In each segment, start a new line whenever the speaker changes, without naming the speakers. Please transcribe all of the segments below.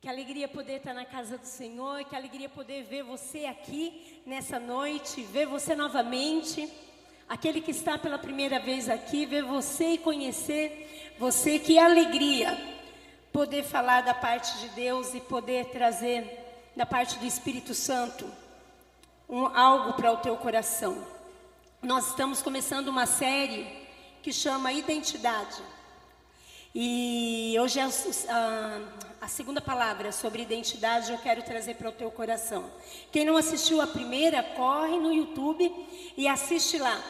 Que alegria poder estar na casa do Senhor, que alegria poder ver você aqui nessa noite, ver você novamente. Aquele que está pela primeira vez aqui, ver você e conhecer você, que alegria poder falar da parte de Deus e poder trazer da parte do Espírito Santo um, algo para o teu coração. Nós estamos começando uma série que chama Identidade. E hoje é a, a, segunda palavra sobre identidade eu quero trazer para o teu coração. Quem não assistiu a primeira, corre no YouTube e assiste lá.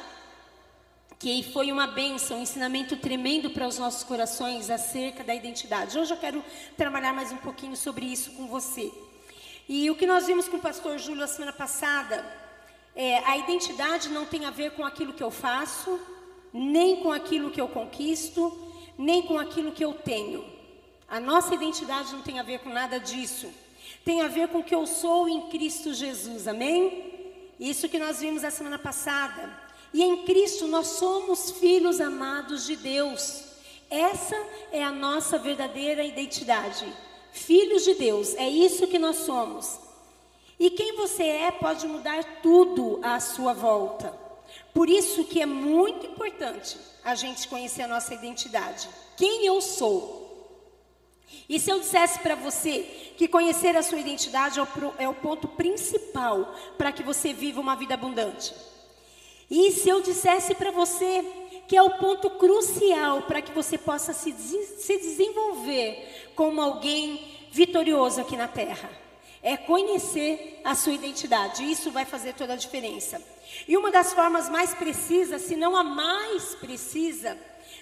Que foi uma bênção, um ensinamento tremendo para os nossos corações acerca da identidade. Hoje eu quero trabalhar mais um pouquinho sobre isso com você. E o que nós vimos com o pastor Júlio a semana passada, é, a identidade não tem a ver com aquilo que eu faço, nem com aquilo que eu conquisto, nem com aquilo que eu tenho. A nossa identidade não tem a ver com nada disso. Tem a ver com o que eu sou em Cristo Jesus, amém? Isso que nós vimos a semana passada. E em Cristo nós somos filhos amados de Deus. Essa é a nossa verdadeira identidade. Filhos de Deus, é isso que nós somos. E quem você é pode mudar tudo à sua volta. Por isso que é muito importante a gente conhecer a nossa identidade. Quem eu sou? E se eu dissesse para você que conhecer a sua identidade é o, é ponto principal para que você viva uma vida abundante? E se eu dissesse para você que é o ponto crucial para que você possa se, se desenvolver como alguém vitorioso aqui na terra? É conhecer a sua identidade. Isso vai fazer toda a diferença. E uma das formas mais precisas, se não a mais precisa,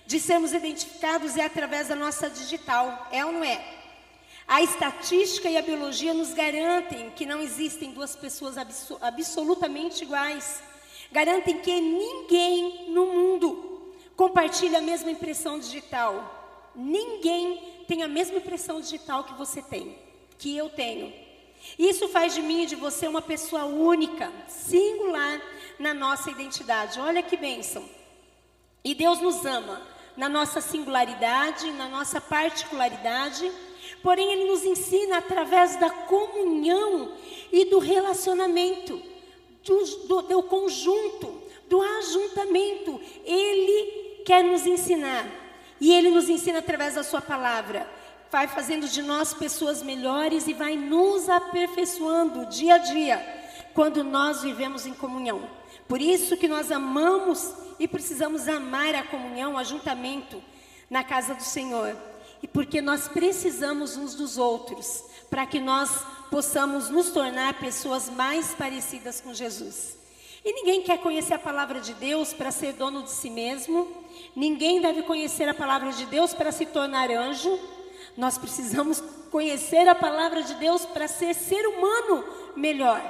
de sermos identificados é através da nossa digital. É ou não é? A estatística e a biologia nos garantem que não existem duas pessoas absolutamente iguais. Garantem que ninguém no mundo compartilha a mesma impressão digital. Ninguém tem a mesma impressão digital que você tem, que eu tenho. Isso faz de mim e de você uma pessoa única, singular na nossa identidade. Olha que bênção. E Deus nos ama na nossa singularidade, na nossa particularidade, porém Ele nos ensina através da comunhão e do relacionamento, do, do, do conjunto, do ajuntamento. Ele quer nos ensinar. E Ele nos ensina através da Sua palavra vai fazendo de nós pessoas melhores e vai nos aperfeiçoando dia a dia, quando nós vivemos em comunhão. Por isso que nós amamos e precisamos amar a comunhão, o ajuntamento na casa do Senhor. E porque nós precisamos uns dos outros, para que nós possamos nos tornar pessoas mais parecidas com Jesus. E ninguém quer conhecer a palavra de Deus para ser dono de si mesmo, ninguém deve conhecer a palavra de Deus para se tornar anjo, nós precisamos conhecer a palavra de Deus para ser ser humano melhor,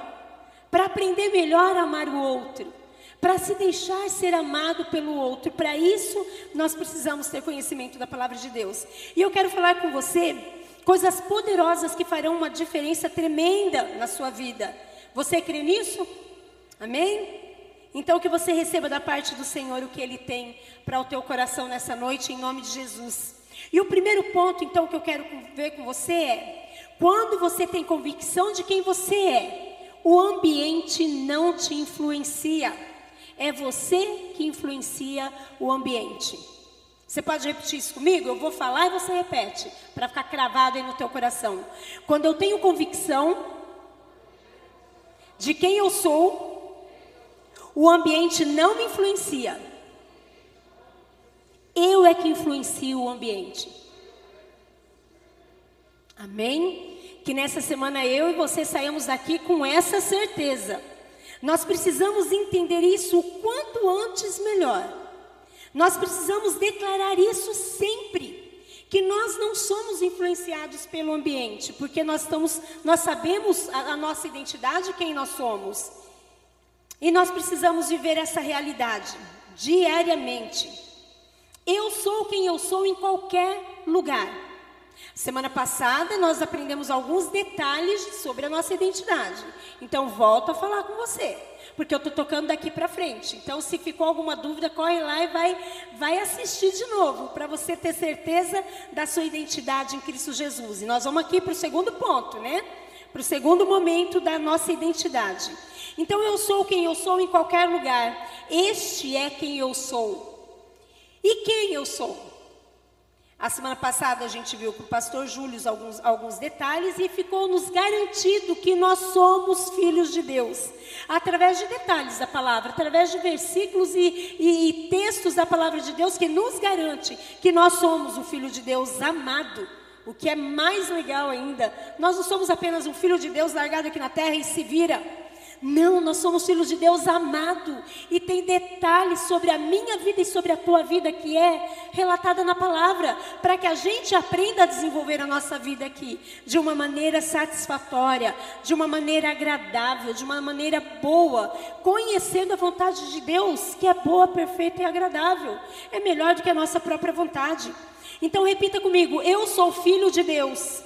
para aprender melhor a amar o outro, para se deixar ser amado pelo outro. Para isso, nós precisamos ter conhecimento da palavra de Deus. E eu quero falar com você coisas poderosas que farão uma diferença tremenda na sua vida. Você crê nisso? Amém? Então que você receba da parte do Senhor o que Ele tem para o teu coração nessa noite, em nome de Jesus. E o primeiro ponto, então, que eu quero ver com você é: quando você tem convicção de quem você é, o ambiente não te influencia. É você que influencia o ambiente. Você pode repetir isso comigo? Eu vou falar e você repete, para ficar cravado aí no teu coração. Quando eu tenho convicção de quem eu sou, o ambiente não me influencia. Eu é que influencio o ambiente. Amém? Que nessa semana eu e você saímos daqui com essa certeza. Nós precisamos entender isso o quanto antes melhor. Nós precisamos declarar isso sempre. Que nós não somos influenciados pelo ambiente, porque nós estamos, nós sabemos a, a nossa identidade, quem nós somos. E nós precisamos viver essa realidade diariamente. Eu sou quem eu sou em qualquer lugar. Semana passada nós aprendemos alguns detalhes sobre a nossa identidade. Então volto a falar com você, porque eu estou tocando daqui para frente. Então se ficou alguma dúvida, corre lá e vai, vai assistir de novo para você ter certeza da sua identidade em Cristo Jesus. E nós vamos aqui para o segundo ponto, né? Para o segundo momento da nossa identidade. Então eu sou quem eu sou em qualquer lugar. Este é quem eu sou. E quem eu sou? A semana passada a gente viu com o pastor Júlio alguns, alguns detalhes e ficou nos garantido que nós somos filhos de Deus. Através de detalhes da palavra, através de versículos e, e, e textos da palavra de Deus que nos garante que nós somos o filho de Deus amado. O que é mais legal ainda, nós não somos apenas um filho de Deus largado aqui na terra e se vira. Não, nós somos filhos de Deus amado. E tem detalhes sobre a minha vida e sobre a tua vida que é relatada na palavra, para que a gente aprenda a desenvolver a nossa vida aqui de uma maneira satisfatória, de uma maneira agradável, de uma maneira boa, conhecendo a vontade de Deus, que é boa, perfeita e agradável. É melhor do que a nossa própria vontade. Então repita comigo: eu sou filho de Deus.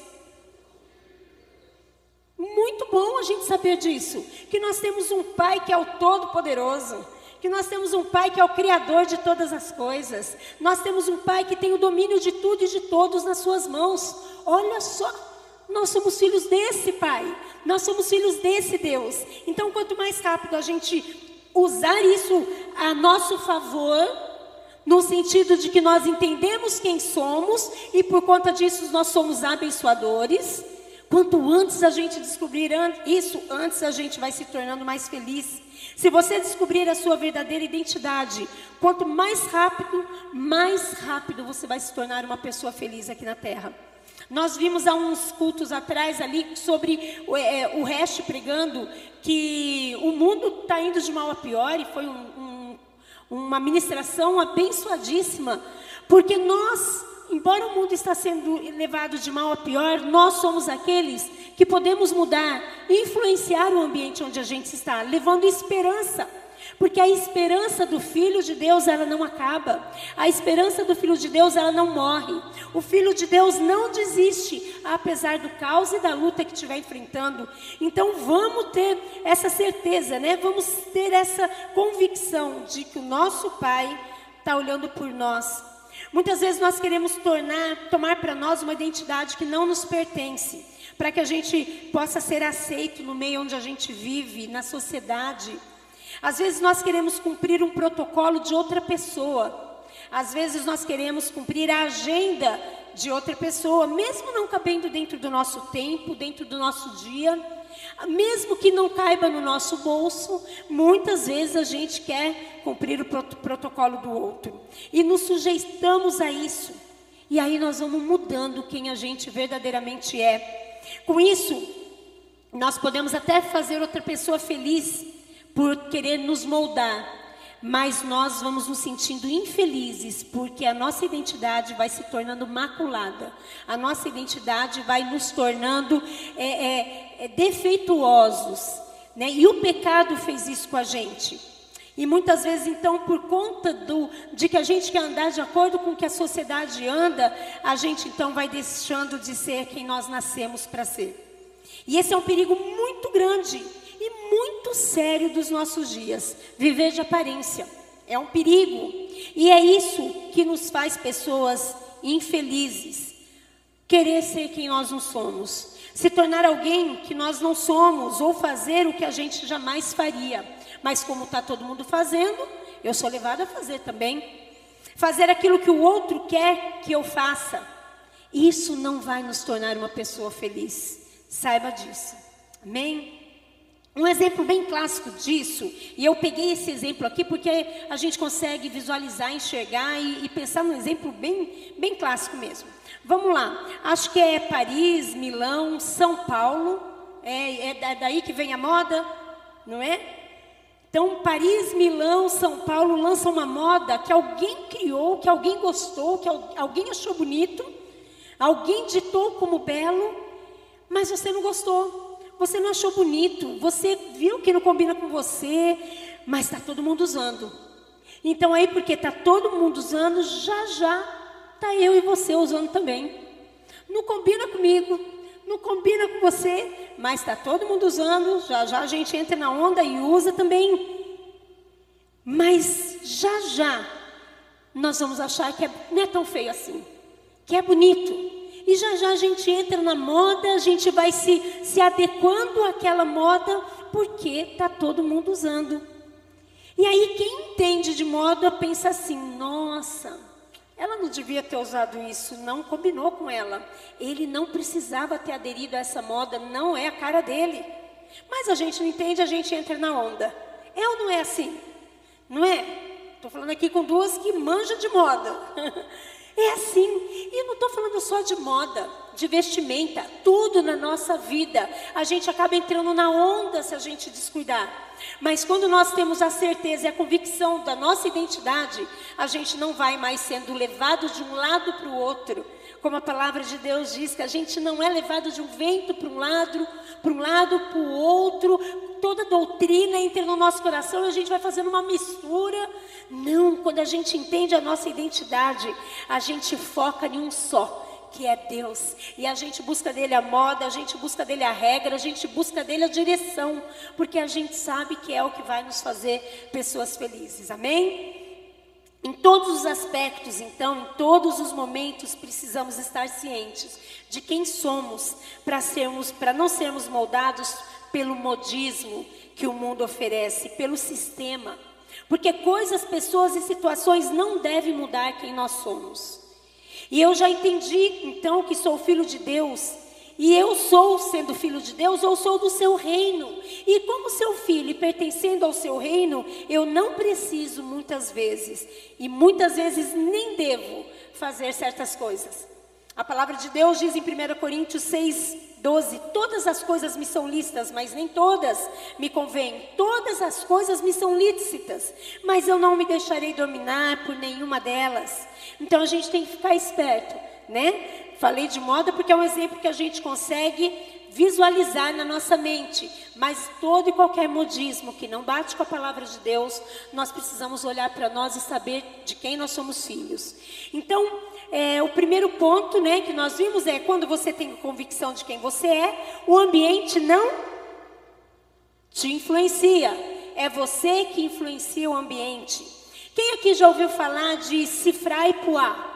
Muito bom a gente saber disso. Que nós temos um Pai que é o Todo-Poderoso. Que nós temos um Pai que é o Criador de todas as coisas. Nós temos um Pai que tem o domínio de tudo e de todos nas Suas mãos. Olha só, nós somos filhos desse Pai. Nós somos filhos desse Deus. Então, quanto mais rápido a gente usar isso a nosso favor, no sentido de que nós entendemos quem somos e por conta disso nós somos abençoadores Quanto antes a gente descobrir isso, antes a gente vai se tornando mais feliz. Se você descobrir a sua verdadeira identidade, quanto mais rápido, mais rápido você vai se tornar uma pessoa feliz aqui na terra. Nós vimos há uns cultos atrás ali sobre o, é, o resto pregando que o mundo está indo de mal a pior e foi um, um, uma ministração abençoadíssima, porque nós embora o mundo está sendo levado de mal a pior, nós somos aqueles que podemos mudar, influenciar o ambiente onde a gente está, levando esperança. Porque a esperança do Filho de Deus, ela não acaba. A esperança do Filho de Deus, ela não morre. O Filho de Deus não desiste, apesar do caos e da luta que estiver enfrentando. Então vamos ter essa certeza, né? Vamos ter essa convicção de que o nosso Pai está olhando por nós Muitas vezes nós queremos tornar, tomar para nós uma identidade que não nos pertence, para que a gente possa ser aceito no meio onde a gente vive, na sociedade. Às vezes nós queremos cumprir um protocolo de outra pessoa. Às vezes nós queremos cumprir a agenda de outra pessoa, mesmo não cabendo dentro do nosso tempo, dentro do nosso dia. Mesmo que não caiba no nosso bolso, muitas vezes a gente quer cumprir o protocolo do outro. E nos sujeitamos a isso. E aí nós vamos mudando quem a gente verdadeiramente é. Com isso, nós podemos até fazer outra pessoa feliz por querer nos moldar mas nós vamos nos sentindo infelizes porque a nossa identidade vai se tornando maculada, a nossa identidade vai nos tornando é, é, é, defeituosos, né? E o pecado fez isso com a gente. E muitas vezes, então, por conta do, de que a gente quer andar de acordo com o que a sociedade anda, a gente então vai deixando de ser quem nós nascemos para ser. E esse é um perigo muito grande muito sério dos nossos dias. Viver de aparência é um perigo. E é isso que nos faz pessoas infelizes. Querer ser quem nós não somos. Se tornar alguém que nós não somos. Ou fazer o que a gente jamais faria. Mas como está todo mundo fazendo, eu sou levada a fazer também. Fazer aquilo que o outro quer que eu faça. Isso não vai nos tornar uma pessoa feliz. Saiba disso. Amém? Um exemplo bem clássico disso, e eu peguei esse exemplo aqui porque a gente consegue visualizar, enxergar e, e, pensar num exemplo bem, bem clássico mesmo. Vamos lá, acho que é Paris, Milão, São Paulo, é, é daí que vem a moda, não é? Então, Paris, Milão, São Paulo lançam uma moda que alguém criou, que alguém gostou, que alguém achou bonito, alguém ditou como belo, mas você não gostou você não achou bonito, você viu que não combina com você, mas está todo mundo usando. Então aí, porque está todo mundo usando, já já está eu e você usando também. não combina comigo, não combina com você, mas está todo mundo usando, já já a gente entra na onda e usa também. Mas já já nós vamos achar que é, não é tão feio assim, que é bonito. E já já a gente entra na moda, a gente vai se, se adequando àquela moda, porque está todo mundo usando. E aí quem entende de moda pensa assim, nossa, ela não devia ter usado isso, não combinou com ela. Ele não precisava ter aderido a essa moda, não é a cara dele. Mas a gente não entende, a gente entra na onda. É ou não é assim? Não é? Estou falando aqui com duas que manjam de moda. É assim. E não estou falando só de moda, de vestimenta, tudo na nossa vida. A gente acaba entrando na onda se a gente descuidar. Mas quando nós temos a certeza e a convicção da nossa identidade, a gente não vai mais sendo levado de um lado para o outro. Como a palavra de Deus diz, que a gente não é levado de um vento para um lado, para um lado, para o outro. Toda doutrina entra no nosso coração e a gente vai fazendo uma mistura. Não, quando a gente entende a nossa identidade, a gente foca em um só que é Deus. E a gente busca dele a moda, a gente busca dele a regra, a gente busca dele a direção, porque a gente sabe que é o que vai nos fazer pessoas felizes. Amém? Em todos os aspectos, então, em todos os momentos, precisamos estar cientes de quem somos para sermos, para não sermos moldados pelo modismo que o mundo oferece, pelo sistema. Porque coisas, pessoas e situações não devem mudar quem nós somos. E eu já entendi, então, que sou filho de Deus. E eu sou, sendo filho de Deus, eu sou do seu reino. E como seu filho e pertencendo ao seu reino, eu não preciso muitas vezes, e muitas vezes nem devo, fazer certas coisas. A palavra de Deus diz em 1 Coríntios 6, 12: Todas as coisas me são lícitas, mas nem todas me convêm. Todas as coisas me são lícitas, mas eu não me deixarei dominar por nenhuma delas. Então a gente tem que ficar esperto, né? Falei de moda porque é um exemplo que a gente consegue visualizar na nossa mente, mas todo e qualquer modismo que não bate com a palavra de Deus, nós precisamos olhar para nós e saber de quem nós somos filhos. Então, é, o primeiro ponto né, que nós vimos é quando você tem convicção de quem você é, o ambiente não te influencia. É você que influencia o ambiente. Quem aqui já ouviu falar de cifrar e puar?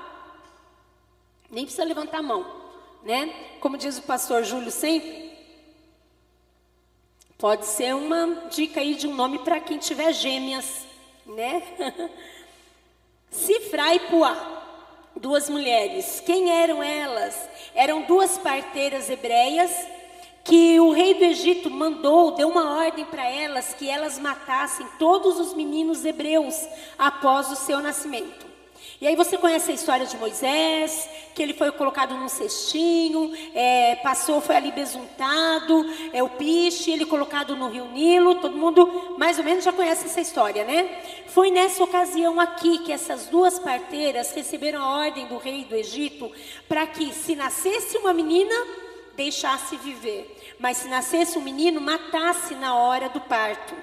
Nem precisa levantar a mão, né? Como diz o pastor Júlio sempre, pode ser uma dica aí de um nome para quem tiver gêmeas, né? cifrar e puar duas mulheres. Quem eram elas? Eram duas parteiras hebreias que o rei do Egito mandou, deu uma ordem para elas que elas matassem todos os meninos hebreus após o seu nascimento. E aí você conhece a história de Moisés, que ele foi colocado num cestinho, é, passou, foi ali besuntado, é o piche, ele colocado no rio Nilo, todo mundo mais ou menos já conhece essa história, né? Foi nessa ocasião aqui que essas duas parteiras receberam a ordem do rei do Egito para que se nascesse uma menina, deixasse viver, mas se nascesse um menino, matasse na hora do parto.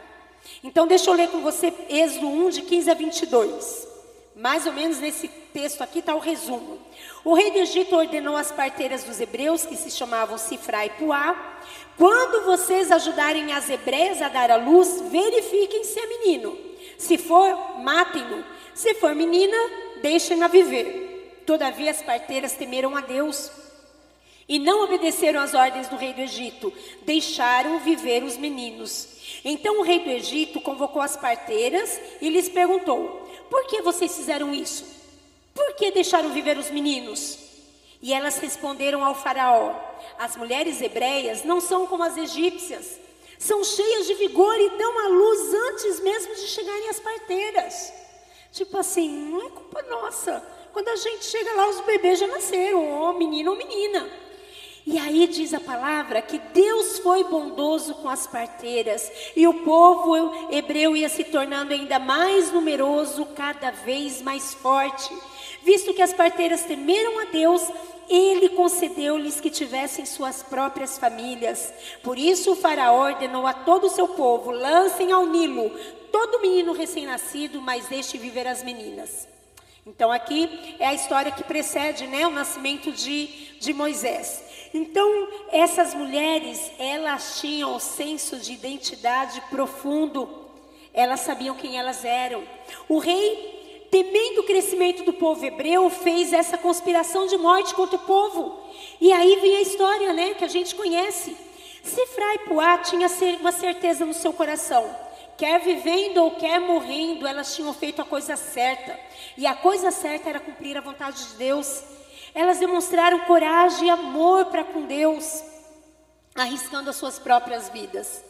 Então deixa eu ler com você Êxodo 1 de 15 a 22. Mais ou menos nesse texto aqui está o resumo. O rei do Egito ordenou às parteiras dos hebreus, que se chamavam Sifra e Puá, quando vocês ajudarem as hebreias a dar à luz, verifiquem se é menino. Se for, matem-no. Se for menina, deixem-na viver. Todavia as parteiras temeram a Deus e não obedeceram às ordens do rei do Egito, deixaram viver os meninos. Então o rei do Egito convocou as parteiras e lhes perguntou: Por que vocês fizeram isso? Por que deixaram viver os meninos? E elas responderam ao Faraó: As mulheres hebreias não são como as egípcias, são cheias de vigor e dão à luz antes mesmo de chegarem as parteiras. Tipo assim, não é culpa nossa. Quando a gente chega lá, os bebês já nasceram, ou menino ou menina. E aí diz a palavra que Deus foi bondoso com as parteiras e o povo hebreu ia se tornando ainda mais numeroso, cada vez mais forte. Visto que as parteiras temeram a Deus, ele concedeu-lhes que tivessem suas próprias famílias. Por isso o faraó ordenou a todo o seu povo: lancem ao Nilo todo menino recém-nascido, mas deixe viver as meninas. Então aqui é a história que precede, né, o nascimento de, de Moisés. Então essas mulheres, elas tinham o senso de identidade profundo. Elas sabiam quem elas eram. O rei, temendo o crescimento do povo hebreu, fez essa conspiração de morte contra o povo. E aí vem a história, né, que a gente conhece. Sifra e Puá tinha uma certeza no seu coração. Quer vivendo ou quer morrendo, elas tinham feito a coisa certa. E a coisa certa era cumprir a vontade de Deus. Elas demonstraram coragem e amor para com Deus, arriscando as suas próprias vidas.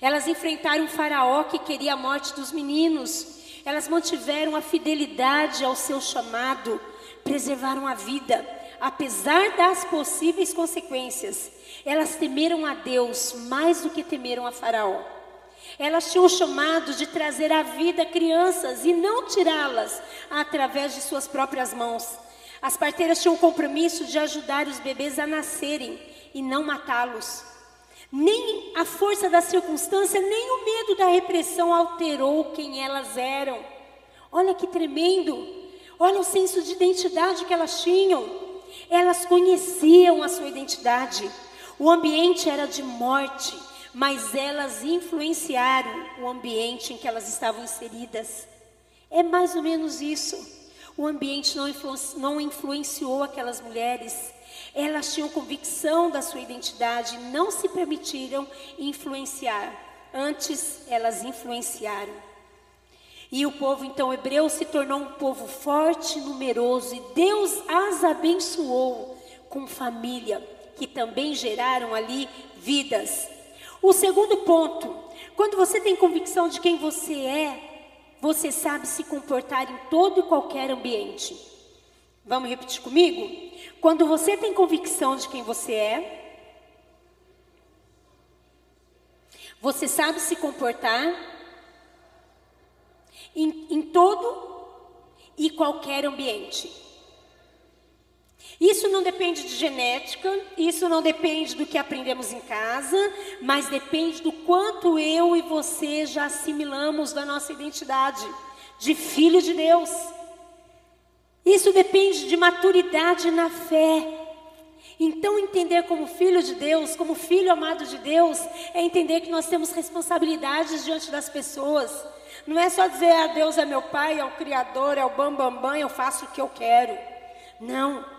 Elas enfrentaram o faraó que queria a morte dos meninos. Elas mantiveram a fidelidade ao seu chamado, preservaram a vida, apesar das possíveis consequências. Elas temeram a Deus mais do que temeram a Faraó. Elas tinham o chamado de trazer à vida crianças e não tirá-las através de suas próprias mãos. As parteiras tinham o compromisso de ajudar os bebês a nascerem e não matá-los. Nem a força da circunstância, nem o medo da repressão alterou quem elas eram. Olha que tremendo. Olha o senso de identidade que elas tinham. Elas conheciam a sua identidade. O ambiente era de morte, mas elas influenciaram o ambiente em que elas estavam inseridas. É mais ou menos isso. O ambiente não, influ não influenciou aquelas mulheres. Elas tinham convicção da sua identidade, não se permitiram influenciar. Antes, elas influenciaram. E o povo então hebreu se tornou um povo forte, numeroso, e Deus as abençoou com família que também geraram ali vidas. O segundo ponto, quando você tem convicção de quem você é, você sabe se comportar em todo e qualquer ambiente. Vamos repetir comigo? Quando você tem convicção de quem você é, você sabe se comportar em, em todo e qualquer ambiente. Isso não depende de genética, isso não depende do que aprendemos em casa, mas depende do quanto eu e você já assimilamos da nossa identidade de filho de Deus. Isso depende de maturidade na fé. Então, entender como filho de Deus, como filho amado de Deus, é entender que nós temos responsabilidades diante das pessoas. Não é só dizer, ah, Deus é meu pai, é o Criador, é o bambambam, bam, bam, eu faço o que eu quero. Não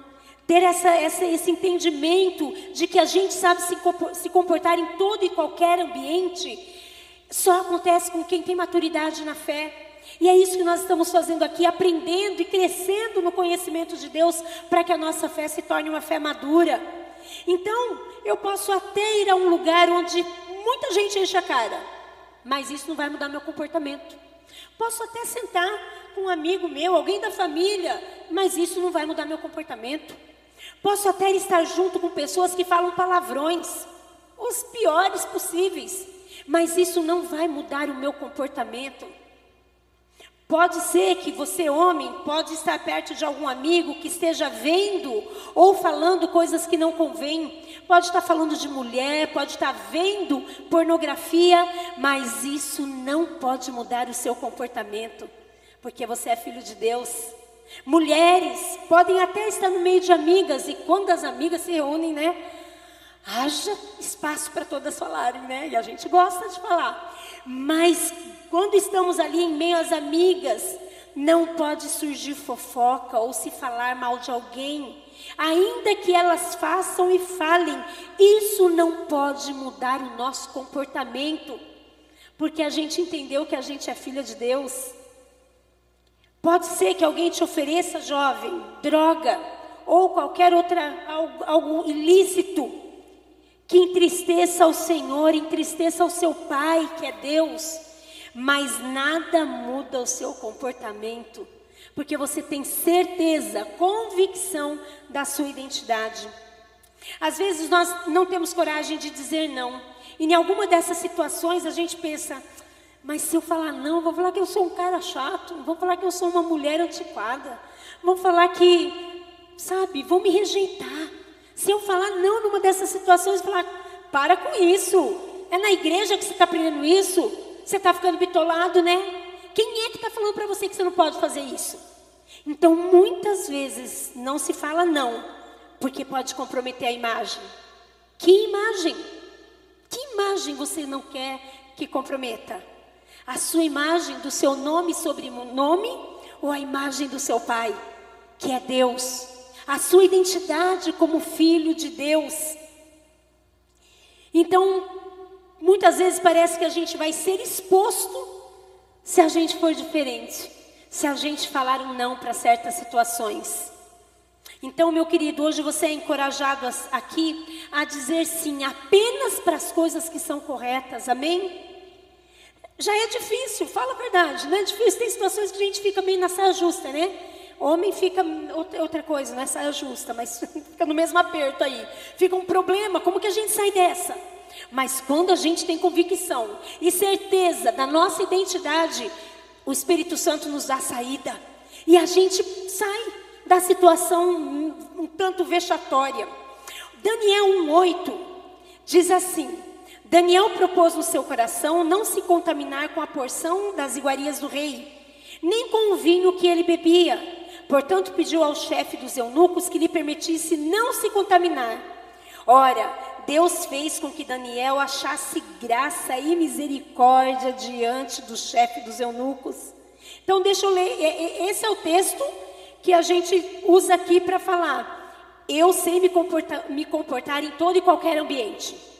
ter essa, essa, esse entendimento de que a gente sabe se, comportar em todo e qualquer ambiente, só acontece com quem tem maturidade na fé. E é isso que nós estamos fazendo aqui, aprendendo e crescendo no conhecimento de Deus, para que a nossa fé se torne uma fé madura. Então, eu posso até ir a um lugar onde muita gente enche a cara, mas isso não vai mudar meu comportamento. Posso até sentar com um amigo meu, alguém da família, mas isso não vai mudar meu comportamento. Posso até estar junto com pessoas que falam palavrões, os piores possíveis, mas isso não vai mudar o meu comportamento. Pode ser que você, homem, pode estar perto de algum amigo que esteja vendo ou falando coisas que não convêm. Pode estar falando de mulher, pode estar vendo pornografia, mas isso não pode mudar o seu comportamento, porque você é filho de Deus. Mulheres podem até estar no meio de amigas, e quando as amigas se reúnem, né? Haja espaço para todas falarem, né? E a gente gosta de falar. Mas quando estamos ali em meio às amigas, não pode surgir fofoca ou se falar mal de alguém. Ainda que elas façam e falem, isso não pode mudar o nosso comportamento, porque a gente entendeu que a gente é filha de Deus. Pode ser que alguém te ofereça, jovem, droga ou qualquer outra algo, algo ilícito que entristeça o Senhor, entristeça o seu Pai, que é Deus, mas nada muda o seu comportamento, porque você tem certeza, convicção da sua identidade. Às vezes nós não temos coragem de dizer não. E em alguma dessas situações a gente pensa, mas se eu falar não, vou falar que eu sou um cara chato, vou falar que eu sou uma mulher antiquada, vão falar que, sabe, vão me rejeitar. Se eu falar não numa dessas situações, falar, para com isso. É na igreja que você está aprendendo isso? Você está ficando bitolado, né? Quem é que está falando para você que você não pode fazer isso? Então, muitas vezes não se fala não, porque pode comprometer a imagem. Que imagem? Que imagem você não quer que comprometa? A sua imagem do seu nome e sobrenome ou a imagem do seu pai, que é Deus? A sua identidade como filho de Deus. Então, muitas vezes parece que a gente vai ser exposto se a gente for diferente, se a gente falar um não para certas situações. Então, meu querido, hoje você é encorajado aqui a dizer sim apenas para as coisas que são corretas, amém? Já é difícil, fala a verdade, não é difícil. Tem situações que a gente fica meio na saia justa, né? Homem fica outra coisa, não é saia justa, mas fica no mesmo aperto aí. Fica um problema, como que a gente sai dessa? Mas quando a gente tem convicção e certeza da nossa identidade, o Espírito Santo nos dá saída. E a gente sai da situação um, um tanto vexatória. Daniel 1,8 diz assim: Daniel propôs no seu coração não se contaminar com a porção das iguarias do rei, nem com o vinho que ele bebia. Portanto, pediu ao chefe dos eunucos que lhe permitisse não se contaminar. Ora, Deus fez com que Daniel achasse graça e misericórdia diante do chefe dos eunucos. Então, deixa eu ler. Esse é o texto que a gente usa aqui para falar. Eu sei me comportar, me comportar em todo e qualquer ambiente.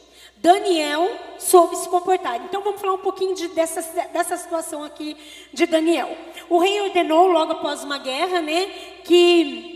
Daniel soube se comportar. Então vamos falar um pouquinho de, dessa, dessa situação aqui de Daniel. O rei ordenou, logo após uma guerra, né, que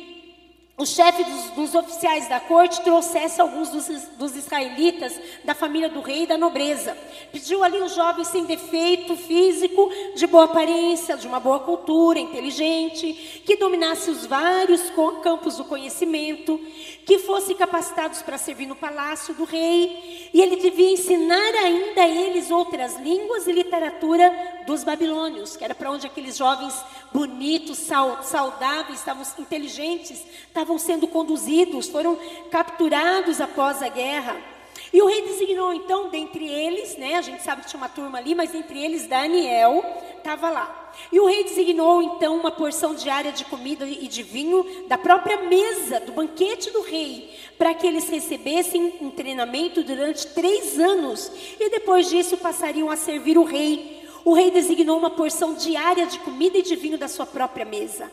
o chefe dos, dos, oficiais da corte trouxesse alguns dos, dos, israelitas da família do rei e da nobreza. Pediu ali um jovem sem defeito físico, de boa aparência, de uma boa cultura, inteligente, que dominasse os vários campos do conhecimento, que fosse capacitados para servir no palácio do rei, e ele devia ensinar ainda a eles outras línguas e literatura dos babilônios, que era para onde aqueles jovens bonitos, saudáveis, estavam inteligentes, estavam sendo conduzidos, foram capturados após a guerra. E o rei designou então, dentre eles, né, a gente sabe que tinha uma turma ali, mas entre eles Daniel estava lá. E o rei designou então uma porção diária de comida e de vinho da própria mesa do banquete do rei, para que eles recebessem um treinamento durante três anos e depois disso passariam a servir o rei o rei designou uma porção diária de comida e de vinho da sua própria mesa.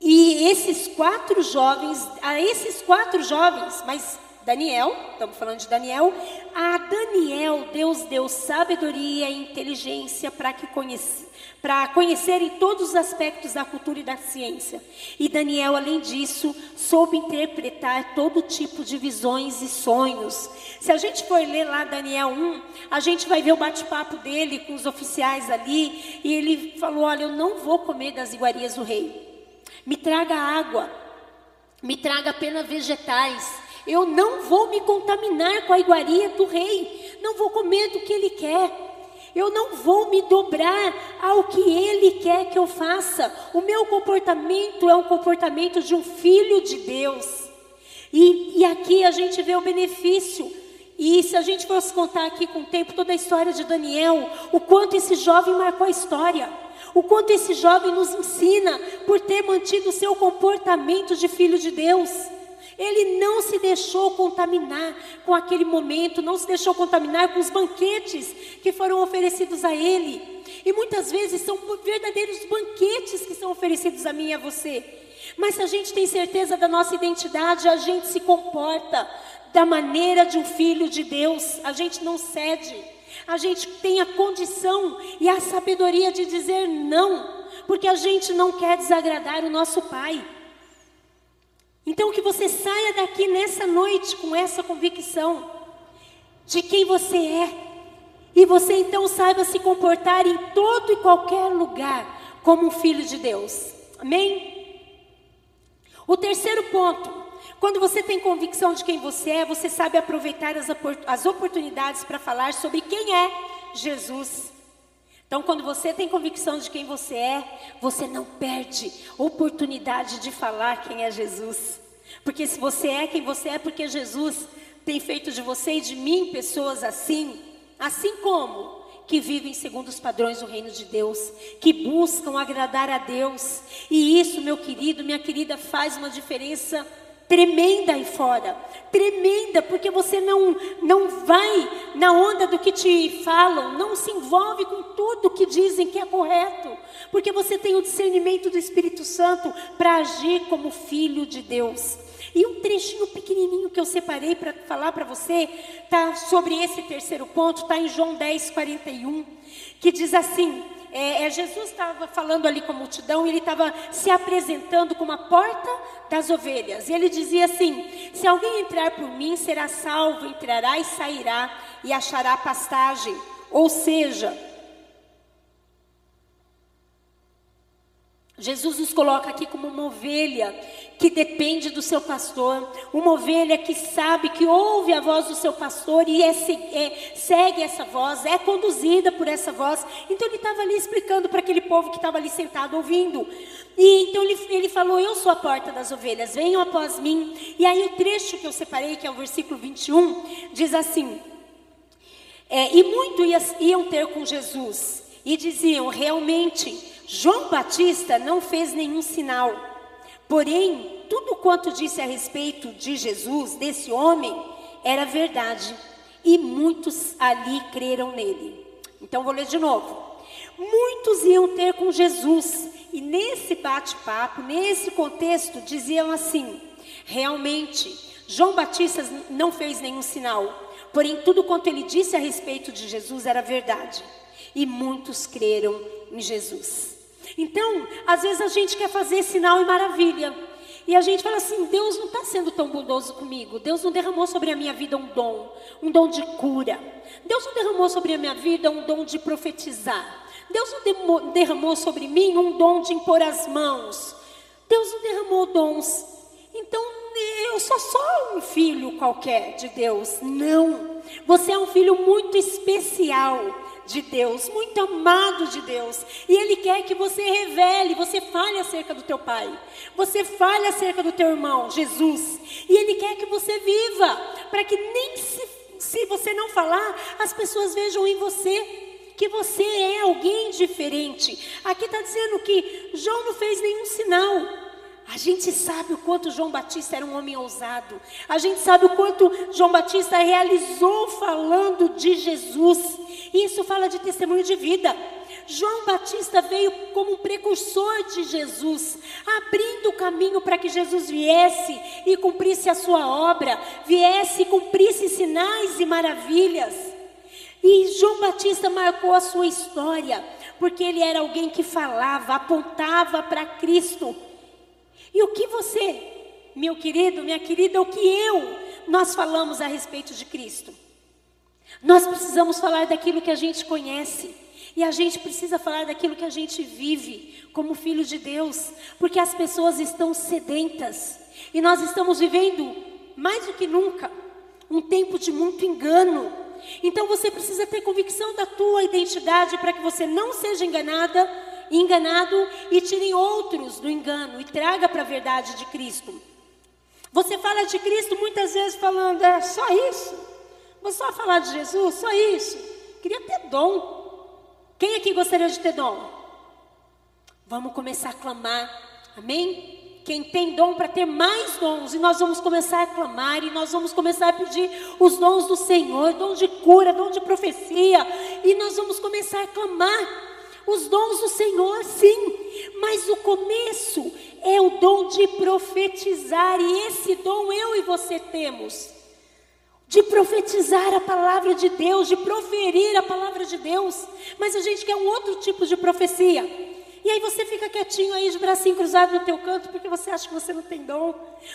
E esses quatro jovens, a esses quatro jovens, mas Daniel, estamos falando de Daniel, a Daniel Deus deu sabedoria e inteligência para que conhecesse para conhecerem todos os aspectos da cultura e da ciência. E Daniel, além disso, soube interpretar todo tipo de visões e sonhos. Se a gente for ler lá Daniel 1, a gente vai ver o bate-papo dele com os oficiais ali, e ele falou: Olha, eu não vou comer das iguarias do rei. Me traga água, me traga apenas vegetais. Eu não vou me contaminar com a iguaria do rei. Não vou comer do que ele quer. Eu não vou me dobrar ao que Ele quer que eu faça. O meu comportamento é um comportamento de um filho de Deus. E, e aqui a gente vê o benefício. E se a gente fosse contar aqui com o tempo toda a história de Daniel, o quanto esse jovem marcou a história. O quanto esse jovem nos ensina por ter mantido o seu comportamento de filho de Deus. Ele não se deixou contaminar com aquele momento, não se deixou contaminar com os banquetes que foram oferecidos a ele. E muitas vezes são verdadeiros banquetes que são oferecidos a mim e a você. Mas se a gente tem certeza da nossa identidade, a gente se comporta da maneira de um filho de Deus, a gente não cede. A gente tem a condição e a sabedoria de dizer não, porque a gente não quer desagradar o nosso Pai. Então, que você saia daqui nessa noite com essa convicção de quem você é. E você então saiba se comportar em todo e qualquer lugar como um filho de Deus. Amém? O terceiro ponto. Quando você tem convicção de quem você é, você sabe aproveitar as, as oportunidades para falar sobre quem é Jesus. Então, quando você tem convicção de quem você é, você não perde oportunidade de falar quem é Jesus. Porque se você é quem você é, porque Jesus tem feito de você e de mim pessoas assim, assim como que vivem segundo os padrões do reino de Deus, que buscam agradar a Deus. E isso, meu querido, minha querida, faz uma diferença tremenda aí fora, tremenda, porque você não não vai na onda do que te falam, não se envolve com tudo que dizem que é correto, porque você tem o discernimento do Espírito Santo para agir como filho de Deus. E um trechinho pequenininho que eu separei para falar para você, tá sobre esse terceiro ponto, tá em João 10, 41, que diz assim: é, é, Jesus estava falando ali com a multidão ele estava se apresentando como a porta das ovelhas. E ele dizia assim: Se alguém entrar por mim, será salvo, entrará e sairá e achará pastagem. Ou seja, Jesus nos coloca aqui como uma ovelha que depende do seu pastor, uma ovelha que sabe, que ouve a voz do seu pastor e é, é, segue essa voz, é conduzida por essa voz. Então ele estava ali explicando para aquele povo que estava ali sentado ouvindo. E então ele, ele falou: Eu sou a porta das ovelhas, venham após mim. E aí o trecho que eu separei, que é o versículo 21, diz assim: é, E muito iam ter com Jesus, e diziam: Realmente João Batista não fez nenhum sinal, porém, tudo quanto disse a respeito de Jesus, desse homem, era verdade, e muitos ali creram nele. Então, vou ler de novo. Muitos iam ter com Jesus, e nesse bate-papo, nesse contexto, diziam assim: realmente, João Batista não fez nenhum sinal, porém, tudo quanto ele disse a respeito de Jesus era verdade, e muitos creram em Jesus. Então, às vezes a gente quer fazer sinal e maravilha. E a gente fala assim: Deus não está sendo tão bondoso comigo. Deus não derramou sobre a minha vida um dom, um dom de cura. Deus não derramou sobre a minha vida um dom de profetizar. Deus não derramou sobre mim um dom de impor as mãos. Deus não derramou dons. Então, eu sou só um filho qualquer de Deus. Não. Você é um filho muito especial de Deus, muito amado de Deus. E Ele quer que você revele, você fale acerca do teu pai, você fale acerca do teu irmão, Jesus. E Ele quer que você viva, para que nem se, se você não falar, as pessoas vejam em você que você é alguém diferente. Aqui está dizendo que João não fez nenhum sinal. A gente sabe o quanto João Batista era um homem ousado. A gente sabe o quanto João Batista realizou falando de Jesus. Isso fala de testemunho de vida. João Batista veio como um precursor de Jesus, abrindo o caminho para que Jesus viesse e cumprisse a sua obra, viesse e cumprisse sinais e maravilhas. E João Batista marcou a sua história, porque ele era alguém que falava, apontava para Cristo. E o que você, meu querido, minha querida, o que eu, nós falamos a respeito de Cristo? Nós precisamos falar daquilo que a gente conhece. E a gente precisa falar daquilo que a gente vive como filho de Deus, porque as pessoas estão sedentas. E nós estamos vivendo, mais do que nunca, um tempo de muito engano. Então você precisa ter convicção da tua identidade para que você não seja enganada enganado e tire outros do engano e traga para a verdade de Cristo. Você fala de Cristo muitas vezes falando, é só isso. Só falar de Jesus, só isso. Queria ter dom. Quem aqui gostaria de ter dom? Vamos começar a clamar, amém? Quem tem dom para ter mais dons, e nós vamos começar a clamar, e nós vamos começar a pedir os dons do Senhor, dom de cura, dom de profecia, e nós vamos começar a clamar os dons do Senhor, sim, mas o começo é o dom de profetizar, e esse dom eu e você temos. De profetizar a palavra de Deus, de proferir a palavra de Deus, mas a gente quer um outro tipo de profecia. E aí você fica quietinho aí de bracinho cruzado no teu canto porque você acha que você não tem dom.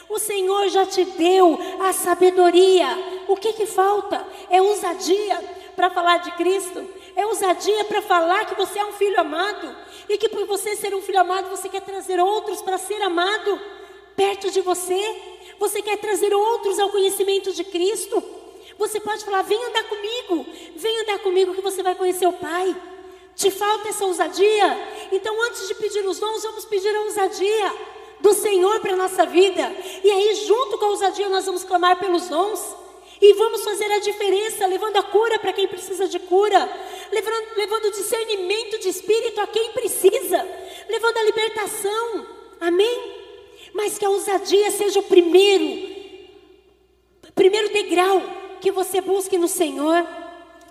O Senhor já te deu a sabedoria. O que que falta? É ousadia para falar de Cristo é ousadia para falar que você é um filho amado e que por você ser um filho amado você quer trazer outros para ser amado perto de você. Você quer trazer outros ao conhecimento de Cristo. Você pode falar: vem andar comigo, vem andar comigo que você vai conhecer o Pai. Te falta essa ousadia? Então, antes de pedir os dons, vamos pedir a ousadia do Senhor para a nossa vida. E aí, junto com a ousadia, nós vamos clamar pelos dons. E vamos fazer a diferença, levando a cura para quem precisa de cura, levando, levando discernimento de espírito a quem precisa, levando a libertação. Amém? Mas que a ousadia seja o primeiro, primeiro degrau que você busque no Senhor.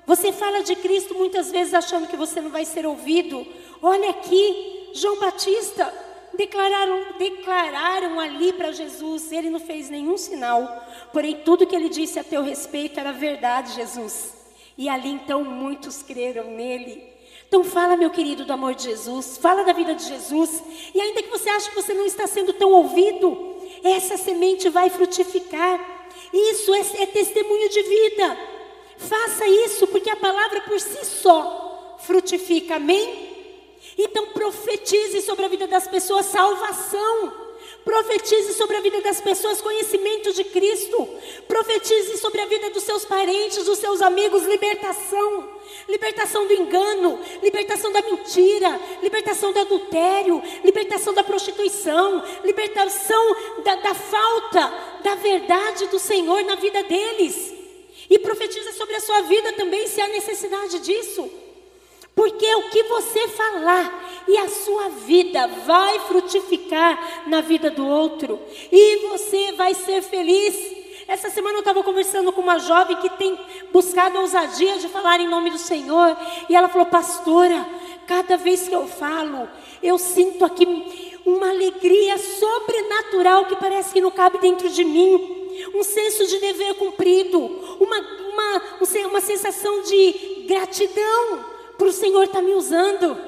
Você fala de Cristo muitas vezes achando que você não vai ser ouvido. Olha aqui, João Batista declararam, declararam ali para Jesus, ele não fez nenhum sinal, porém tudo que ele disse a teu respeito era verdade, Jesus. E ali então muitos creram nele. Então fala, meu querido, do amor de Jesus, fala da vida de Jesus. E ainda que você ache que você não está sendo tão ouvido, essa semente vai frutificar. Isso é, é testemunho de vida. Faça isso, porque a palavra por si só frutifica. Amém? Então profetize sobre a vida das pessoas salvação. Profetize sobre a vida das pessoas conhecimento de Cristo. Profetize sobre a vida dos seus parentes, dos seus amigos, libertação. Libertação do engano, libertação da mentira, libertação do adultério, libertação da prostituição, libertação da, da falta da verdade do Senhor na vida deles. E profetiza sobre a sua vida também, se há necessidade disso. Porque o que você falar e a sua vida vai frutificar na vida do outro. E você vai ser feliz. Essa semana eu estava conversando com uma jovem que tem buscado a ousadia de falar em nome do Senhor. E ela falou, pastora, cada vez que eu falo, eu sinto aqui uma alegria sobrenatural que parece que não cabe dentro de mim. Um senso de dever cumprido, uma, uma, uma sensação de gratidão para o Senhor estar tá me usando.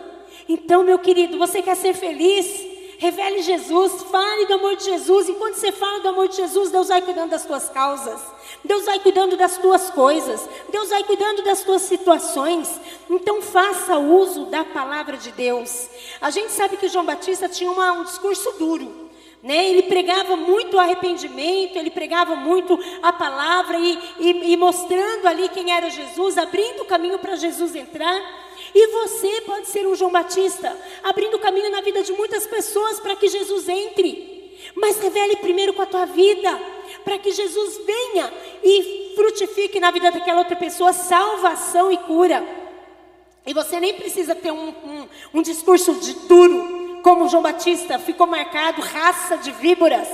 Então, meu querido, você quer ser feliz? Revele Jesus, fale do amor de Jesus. Enquanto você fala do amor de Jesus, Deus vai cuidando das tuas causas. Deus vai cuidando das tuas coisas. Deus vai cuidando das tuas situações. Então faça uso da palavra de Deus. A gente sabe que João Batista tinha uma, um discurso duro. Né? Ele pregava muito arrependimento, ele pregava muito a palavra e, e, e mostrando ali quem era Jesus, abrindo o caminho para Jesus entrar. E você pode ser um João Batista, abrindo caminho na vida de muitas pessoas para que Jesus entre. Mas revele primeiro com a tua vida, para que Jesus venha e frutifique na vida daquela outra pessoa salvação e cura. E você nem precisa ter um, um, um discurso de duro, como João Batista ficou marcado, raça de víboras.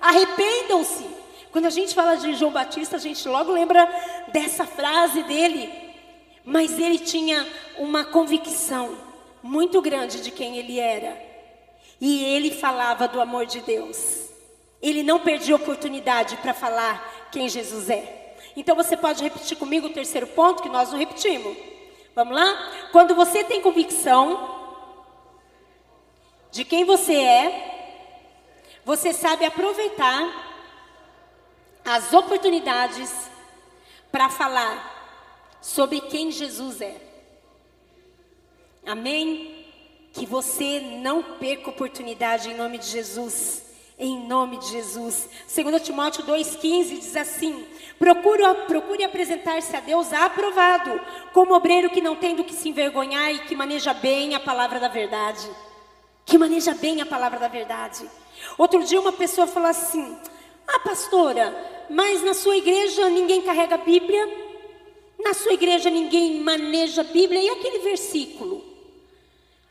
Arrependam-se. Quando a gente fala de João Batista, a gente logo lembra dessa frase dele. Mas ele tinha uma convicção muito grande de quem ele era. E ele falava do amor de Deus. Ele não perdia oportunidade para falar quem Jesus é. Então você pode repetir comigo o terceiro ponto que nós não repetimos. Vamos lá? Quando você tem convicção de quem você é, você sabe aproveitar as oportunidades para falar sobre quem Jesus é. Amém? Que você não perca oportunidade em nome de Jesus. Em nome de Jesus. 2 Timóteo 2,15 diz assim: procure, procure apresentar-se a Deus aprovado, como obreiro que não tem do que se envergonhar e que maneja bem a palavra da verdade. Que maneja bem a palavra da verdade. Outro dia uma pessoa falou assim: Ah, pastora, mas na sua igreja ninguém carrega a Bíblia? Na sua igreja ninguém maneja a Bíblia. E aquele versículo?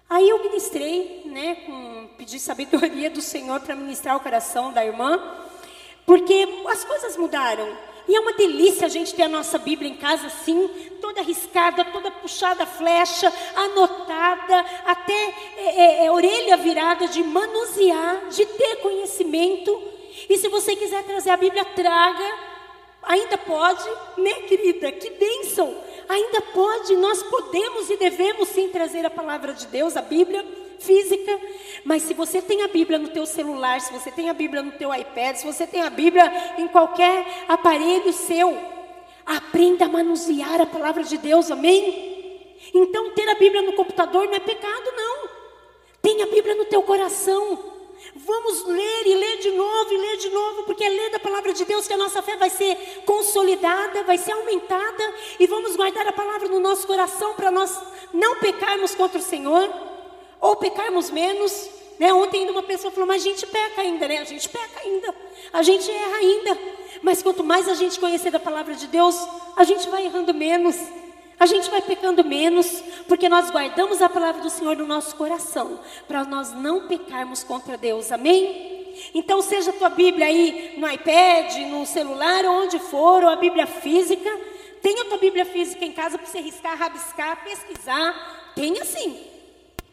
Aí eu ministrei, né, com, pedi sabedoria do Senhor para ministrar o coração da irmã, porque as coisas mudaram. E é uma delícia a gente ter a nossa Bíblia em casa assim, toda riscada, toda puxada flecha, anotada, até é, é, é, orelha virada, de manusear, de ter conhecimento. E se você quiser trazer a Bíblia, traga. Ainda pode, né, querida? Que bênção! Ainda pode, nós podemos e devemos sim trazer a palavra de Deus, a Bíblia física, mas se você tem a Bíblia no teu celular, se você tem a Bíblia no teu iPad, se você tem a Bíblia em qualquer aparelho seu, aprenda a manusear a palavra de Deus, amém? Então ter a Bíblia no computador não é pecado, não. Tenha a Bíblia no teu coração. Vamos ler e ler de novo e ler de novo, porque é ler da palavra de Deus que a nossa fé vai ser consolidada, vai ser aumentada, e vamos guardar a palavra no nosso coração para nós não pecarmos contra o Senhor, ou pecarmos menos. Né? Ontem ainda uma pessoa falou, mas a gente peca ainda, né? A gente peca ainda, a gente erra ainda. Mas quanto mais a gente conhecer da palavra de Deus, a gente vai errando menos, a gente vai pecando menos, porque nós guardamos a palavra do Senhor no nosso coração, para nós não pecarmos contra Deus, amém? Então, seja a tua Bíblia aí no iPad, no celular, onde for, ou a Bíblia física, tenha a tua Bíblia física em casa para você riscar, rabiscar, pesquisar, tenha sim.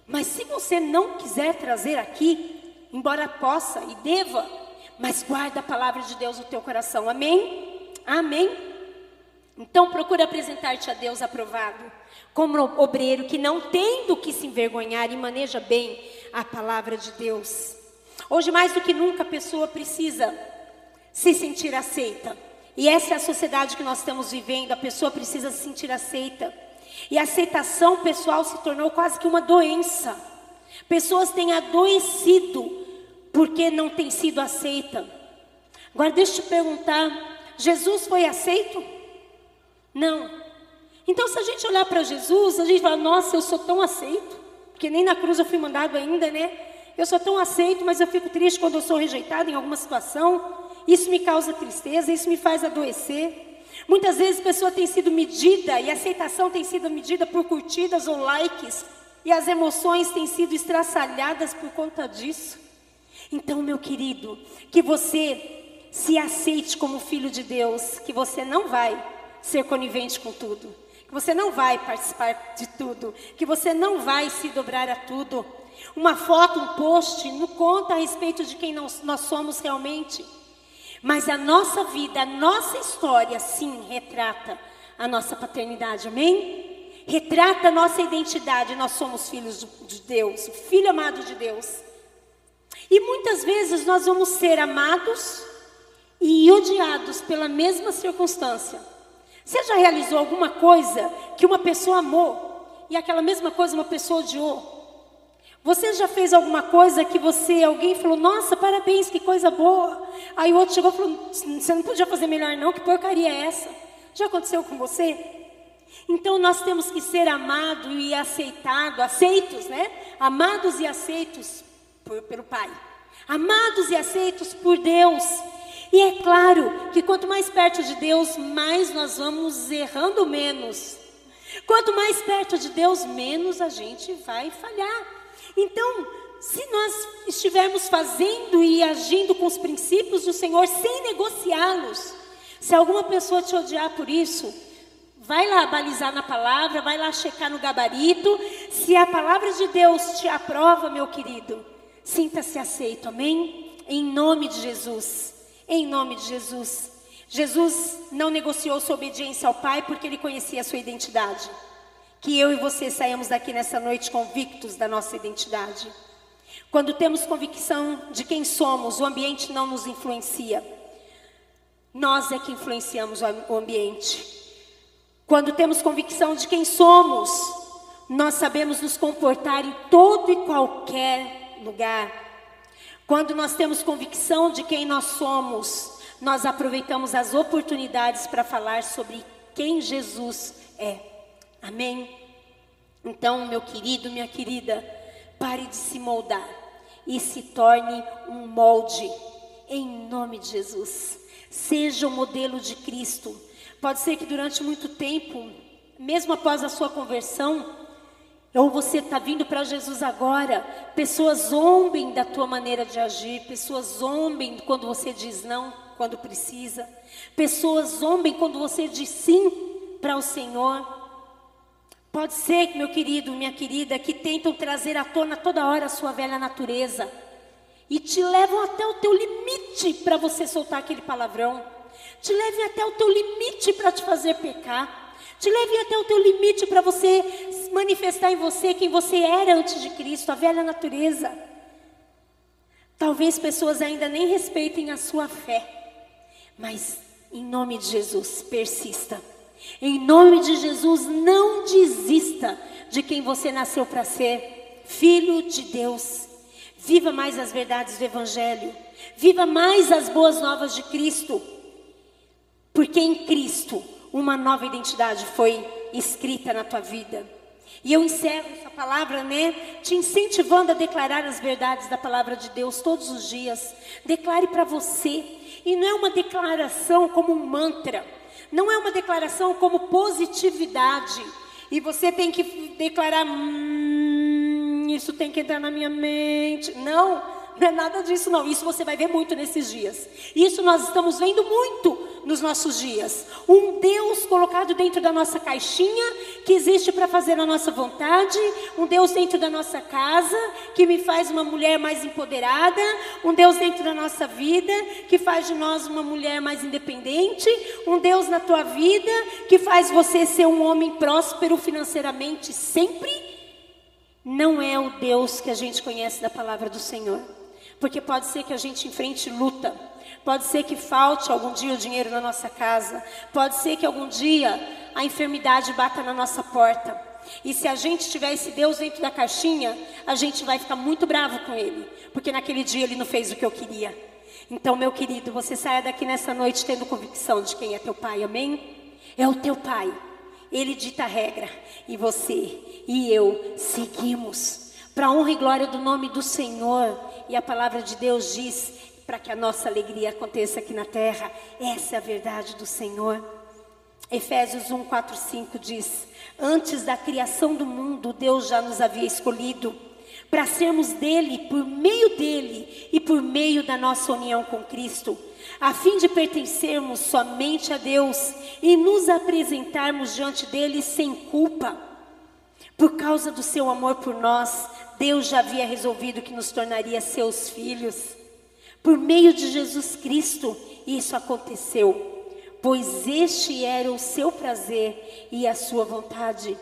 Mas se você não quiser trazer aqui, embora possa e deva, mas guarda a palavra de Deus no teu coração, amém? Amém? Então procura apresentar-te a Deus aprovado, como obreiro que não tem do que se envergonhar e maneja bem a palavra de Deus. Hoje mais do que nunca a pessoa precisa se sentir aceita. E essa é a sociedade que nós estamos vivendo, a pessoa precisa se sentir aceita. E a aceitação pessoal se tornou quase que uma doença. Pessoas têm adoecido porque não tem sido aceita. Agora deixa eu te perguntar, Jesus foi aceito? Não. Então, se a gente olhar para Jesus, a gente fala: Nossa, eu sou tão aceito, porque nem na cruz eu fui mandado ainda, né? Eu sou tão aceito, mas eu fico triste quando eu sou rejeitado em alguma situação. Isso me causa tristeza, isso me faz adoecer. Muitas vezes a pessoa tem sido medida e a aceitação tem sido medida por curtidas ou likes, e as emoções têm sido estraçalhadas por conta disso. Então, meu querido, que você se aceite como filho de Deus, que você não vai ser conivente com tudo, que você não vai participar de tudo, que você não vai se dobrar a tudo. Uma foto, um post, não conta a respeito de quem nós, somos realmente. Mas a nossa vida, a nossa história, sim, retrata a nossa paternidade, amém? Retrata a nossa identidade, nós somos filhos de Deus, o filho amado de Deus. E muitas vezes nós vamos ser amados e odiados pela mesma circunstância. Você já realizou alguma coisa que uma pessoa amou e aquela mesma coisa uma pessoa odiou? Você já fez alguma coisa que você, alguém falou, nossa, parabéns, que coisa boa. Aí o outro chegou e falou, você não podia fazer melhor não, que porcaria é essa? Já aconteceu com você? Então nós temos que ser amados e aceitados, aceitos, né? Amados e aceitos por, pelo Pai. Amados e aceitos por Deus. E é claro que quanto mais perto de Deus, mais nós vamos errando menos. Quanto mais perto de Deus, menos a gente vai falhar. Então, se nós estivermos fazendo e agindo com os princípios do Senhor sem negociá-los, se alguma pessoa te odiar por isso, vai lá balizar na palavra, vai lá checar no gabarito. Se a palavra de Deus te aprova, meu querido, sinta-se aceito, amém? Em nome de Jesus em nome de Jesus. Jesus não negociou sua obediência ao Pai porque ele conhecia a sua identidade. Que eu e você saímos daqui nessa noite convictos da nossa identidade. Quando temos convicção de quem somos, o ambiente não nos influencia. Nós é que influenciamos o ambiente. Quando temos convicção de quem somos, nós sabemos nos comportar em todo e qualquer lugar. Quando nós temos convicção de quem nós somos, nós aproveitamos as oportunidades para falar sobre quem Jesus é. Amém? Então, meu querido, minha querida, pare de se moldar e se torne um molde, em nome de Jesus. Seja o modelo de Cristo. Pode ser que durante muito tempo, mesmo após a sua conversão, ou você está vindo para Jesus agora, pessoas zombem da tua maneira de agir, pessoas zombem quando você diz não, quando precisa, pessoas zombem quando você diz sim para o Senhor. Pode ser, meu querido, minha querida, que tentam trazer à tona toda hora a sua velha natureza. E te levam até o teu limite para você soltar aquele palavrão, te levem até o teu limite para te fazer pecar. Te leve até o teu limite para você manifestar em você quem você era antes de Cristo, a velha natureza. Talvez pessoas ainda nem respeitem a sua fé, mas em nome de Jesus, persista. Em nome de Jesus, não desista de quem você nasceu para ser, filho de Deus. Viva mais as verdades do Evangelho, viva mais as boas novas de Cristo, porque em Cristo uma nova identidade foi escrita na tua vida. E eu encerro essa palavra, né? Te incentivando a declarar as verdades da palavra de Deus todos os dias. Declare para você. E não é uma declaração como um mantra. Não é uma declaração como positividade. E você tem que declarar, hum, isso tem que entrar na minha mente. Não, não é nada disso, não. Isso você vai ver muito nesses dias. Isso nós estamos vendo muito nos nossos dias. Um Deus colocado dentro da nossa caixinha, que existe para fazer a nossa vontade. Um Deus dentro da nossa casa, que me faz uma mulher mais empoderada. Um Deus dentro da nossa vida, que faz de nós uma mulher mais independente. Um Deus na tua vida, que faz você ser um homem próspero financeiramente sempre. Não é o Deus que a gente conhece da palavra do Senhor. Porque pode ser que a gente enfrente luta Pode ser que falte algum dia o dinheiro na nossa casa. Pode ser que algum dia a enfermidade bata na nossa porta. E se a gente tiver esse Deus dentro da caixinha, a gente vai ficar muito bravo com ele, porque naquele dia ele não fez o que eu queria. Então, meu querido, você saia daqui nessa noite tendo convicção de quem é teu pai, amém? É o teu pai. Ele dita a regra e você e eu seguimos para honra e glória do nome do Senhor. E a palavra de Deus diz para que a nossa alegria aconteça aqui na terra. Essa é a verdade do Senhor. Efésios 1, 4, 5 diz: Antes da criação do mundo, Deus já nos havia escolhido para sermos dele, por meio dele e por meio da nossa união com Cristo, a fim de pertencermos somente a Deus e nos apresentarmos diante dele sem culpa. Por causa do seu amor por nós, Deus já havia resolvido que nos tornaria seus filhos. Por meio de Jesus Cristo, isso aconteceu, pois este era o seu prazer e a sua vontade.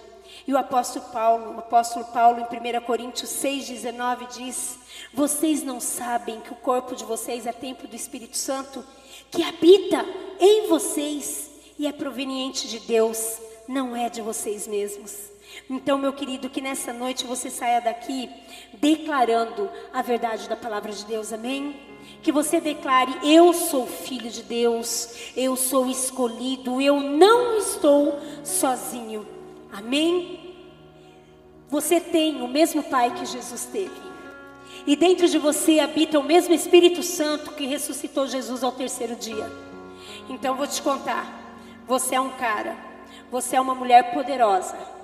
E o apóstolo Paulo, o apóstolo Paulo em 1 Coríntios 6,19 diz: Vocês não sabem que o corpo de vocês é templo do Espírito Santo, que habita em vocês e é proveniente de Deus, não é de vocês mesmos. Então, meu querido, que nessa noite você saia daqui declarando a verdade da palavra de Deus, amém? Que você declare: Eu sou filho de Deus, eu sou escolhido, eu não estou sozinho. Amém? Você tem o mesmo Pai que Jesus teve. E dentro de você habita o mesmo Espírito Santo que ressuscitou Jesus ao terceiro dia. Então vou te contar. Você é um cara, você é uma mulher poderosa.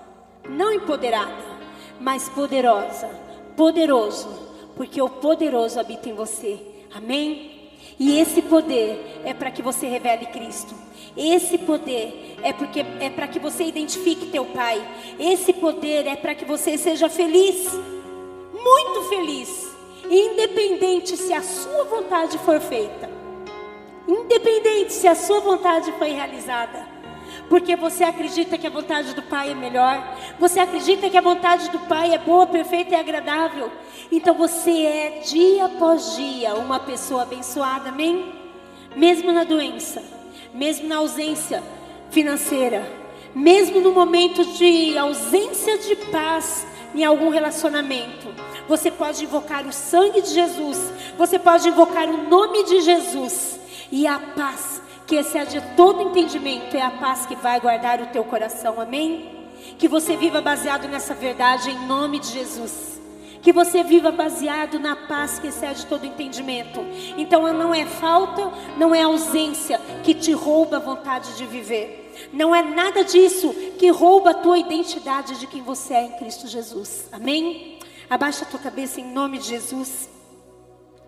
Não empoderada, mas poderosa. Poderoso, porque o poderoso habita em você. Amém? E esse poder é para que você revele Cristo. Esse poder é porque é para que você identifique teu pai. Esse poder é para que você seja feliz, muito feliz, independente se a sua vontade for feita. Independente se a sua vontade foi realizada porque você acredita que a vontade do Pai é melhor, você acredita que a vontade do Pai é boa, perfeita e agradável. Então você é dia após dia uma pessoa abençoada, amém? Mesmo na doença, mesmo na ausência financeira, mesmo no momento de ausência de paz em algum relacionamento, você pode invocar o sangue de Jesus, você pode invocar o nome de Jesus e a paz que excede todo entendimento, é a paz que vai guardar o teu coração, amém? Que você viva baseado nessa verdade em nome de Jesus. Que você viva baseado na paz que excede todo entendimento. Então não é falta, não é ausência que te rouba a vontade de viver. Não é nada disso que rouba a tua identidade de quem você é em Cristo Jesus. Amém? Abaixa a tua cabeça em nome de Jesus.